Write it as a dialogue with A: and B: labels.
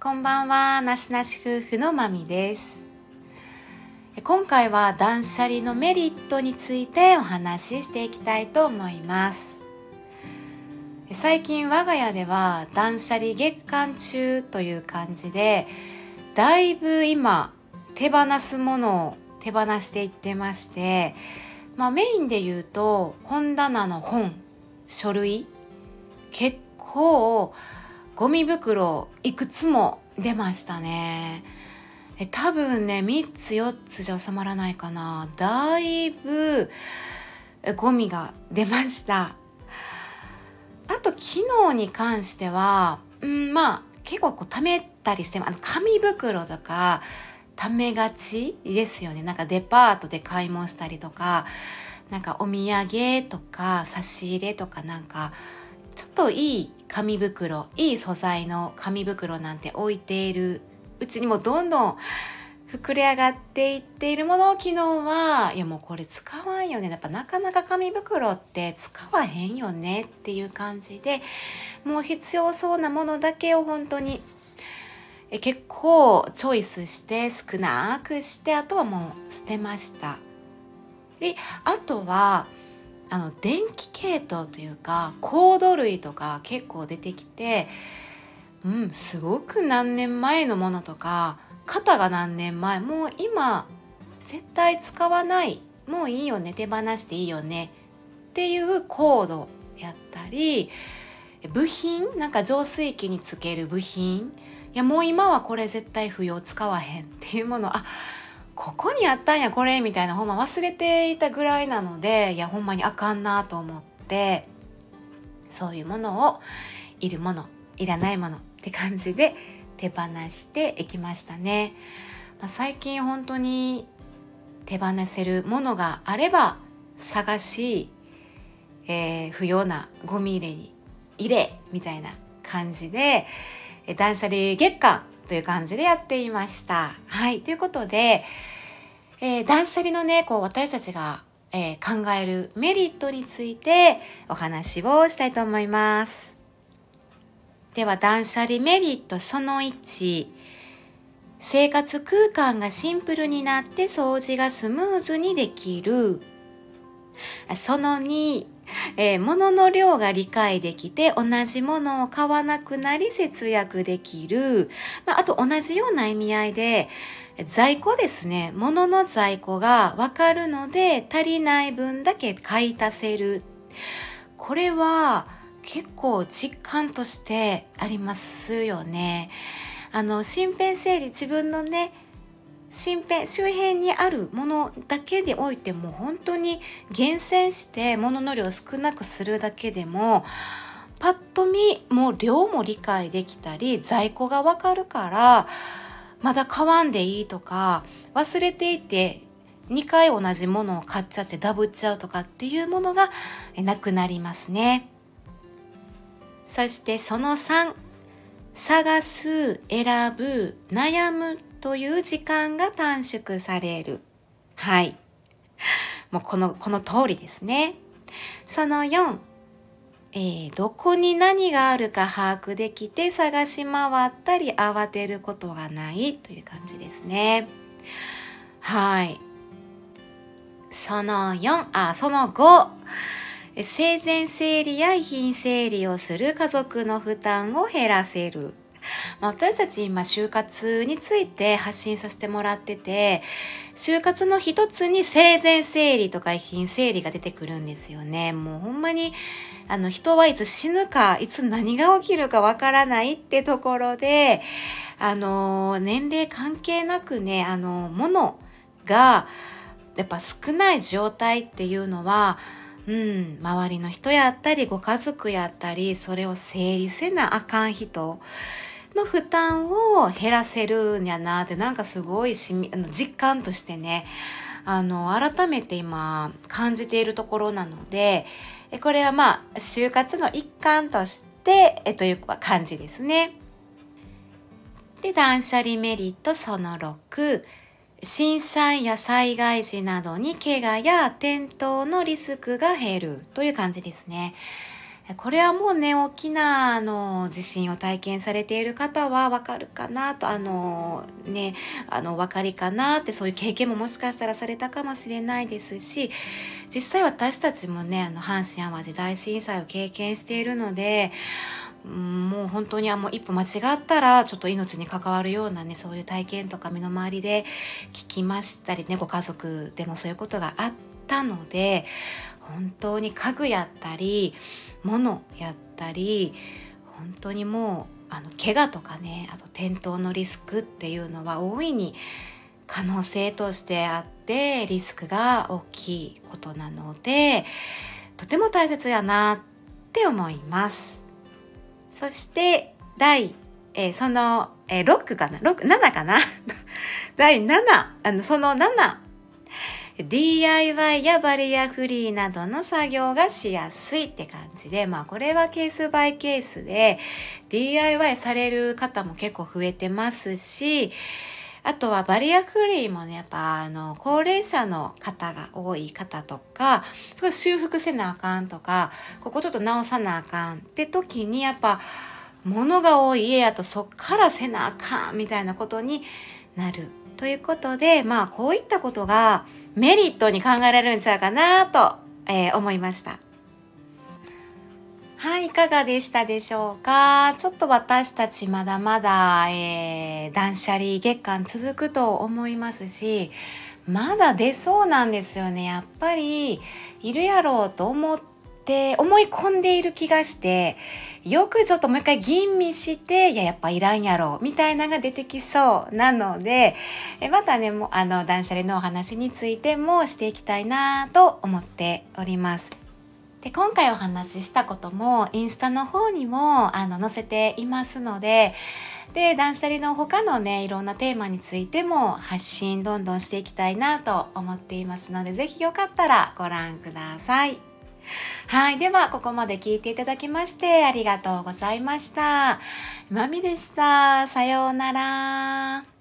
A: こんばんは、なしなし夫婦のまみです。今回は断捨離のメリットについてお話ししていきたいと思います。最近我が家では断捨離月間中という感じで、だいぶ今手放すものを手放していってまして、まあメインで言うと本棚の本、書類、結構ゴミ袋いくつも出ましたね。え多分ね3つ4つじゃ収まらないかな。だいぶゴミが出ました。あと機能に関してはうんまあ結構こう貯めたりしてあの紙袋とか貯めがちですよね。なんかデパートで買い物したりとかなんかお土産とか差し入れとかなんかちょっといい紙袋いい素材の紙袋なんて置いている。うちにもどんどん膨れ上がっていっているものを昨日はいやもうこれ使わんよね。やっぱなかなか紙袋って使わへんよねっていう感じでもう必要そうなものだけを本当にえ結構チョイスして少なくしてあとはもう捨てました。であとはあの電気系統というかコード類とか結構出てきてうんすごく何年前のものとか型が何年前もう今絶対使わないもういいよね手放していいよねっていうコードやったり部品なんか浄水器につける部品。いやもう今はこれ絶対不要使わへんっていうもの。あここにあったんやこれみたいなほんま忘れていたぐらいなのでいやほんまにあかんなと思ってそういうものをいるものいらないものって感じで手放していきましたね、まあ、最近本当に手放せるものがあれば探し、えー、不要なゴミ入れに入れみたいな感じで断捨離月間という感じでやっていました。はい。ということで、えー、断捨離のね、こう、私たちが、えー、考えるメリットについてお話をしたいと思います。では、断捨離メリットその1。生活空間がシンプルになって掃除がスムーズにできる。その2、えー、物の量が理解できて同じものを買わなくなり節約できる。まあ、あと同じような意味合いで在庫ですね。物の在庫がわかるので足りない分だけ買い足せる。これは結構実感としてありますよね。あの、身辺整理自分のね、身辺周辺にあるものだけでおいても本当に厳選して物の量を少なくするだけでもパッと見もう量も理解できたり在庫がわかるからまだ買わんでいいとか忘れていて2回同じものを買っちゃってダブっちゃうとかっていうものがなくなりますね。そしてその3探す選ぶ悩むという時間が短縮される。はい。もうこの、この通りですね。その4、えー、どこに何があるか把握できて探し回ったり慌てることがないという感じですね。はい。その4、あ、その5、生前整理や遺品整理をする家族の負担を減らせる。まあ、私たち今就活について発信させてもらってて就活の一つに生前整理とか遺品整理が出てくるんですよね。もうほんまにあの人はいつ死ぬかいつ何が起きるかわからないってところであの年齢関係なくねあのものがやっぱ少ない状態っていうのはうん、周りの人やったりご家族やったりそれを整理せなあかん人。の負担を減らせるんやなってなんかすごいしみあの実感としてねあの改めて今感じているところなのでこれはまあ就活の一環としてえという感じですね。で断捨離メリットその6震災や災害時などに怪我や転倒のリスクが減るという感じですね。これはもうね、大きな、あの、地震を体験されている方はわかるかなと、あの、ね、あの、わかりかなって、そういう経験ももしかしたらされたかもしれないですし、実際私たちもね、あの、阪神淡路大震災を経験しているので、もう本当にあもう一歩間違ったらちょっと命に関わるようなねそういう体験とか身の回りで聞きましたりねご家族でもそういうことがあったので本当に家具やったり物やったり本当にもうあの怪我とかねあと転倒のリスクっていうのは大いに可能性としてあってリスクが大きいことなのでとても大切やなって思います。そして第、えー、その、えー、6かな ?6、7かな？第7、あの、その7 DIY やバリアフリーなどの作業がしやすいって感じで、まあこれはケースバイケースで DIY される方も結構増えてますし、あとはバリアフリーもね、やっぱあの、高齢者の方が多い方とか、すごい修復せなあかんとか、ここちょっと直さなあかんって時にやっぱ、物が多い家やとそっからせなあかんみたいなことになる。ということで、まあこういったことがメリットに考えられるんちゃうかなと、えー、思いました。はい、いかがでしたでしょうか？ちょっと私たちまだまだ、えー、断捨離月間続くと思いますし、まだ出そうなんですよね。やっぱり、いるやろうと思って、思い込んでいる気がして、よくちょっともう一回吟味して、いや、やっぱいらんやろ、みたいなのが出てきそうなので、えまたね、もう、あの、断捨離のお話についてもしていきたいなと思っております。で今回お話ししたこともインスタの方にもあの載せていますのでで断捨離の他のねいろんなテーマについても発信どんどんしていきたいなと思っていますので是非よかったらご覧ください。はい。では、ここまで聞いていただきましてありがとうございました。まみでした。さようなら。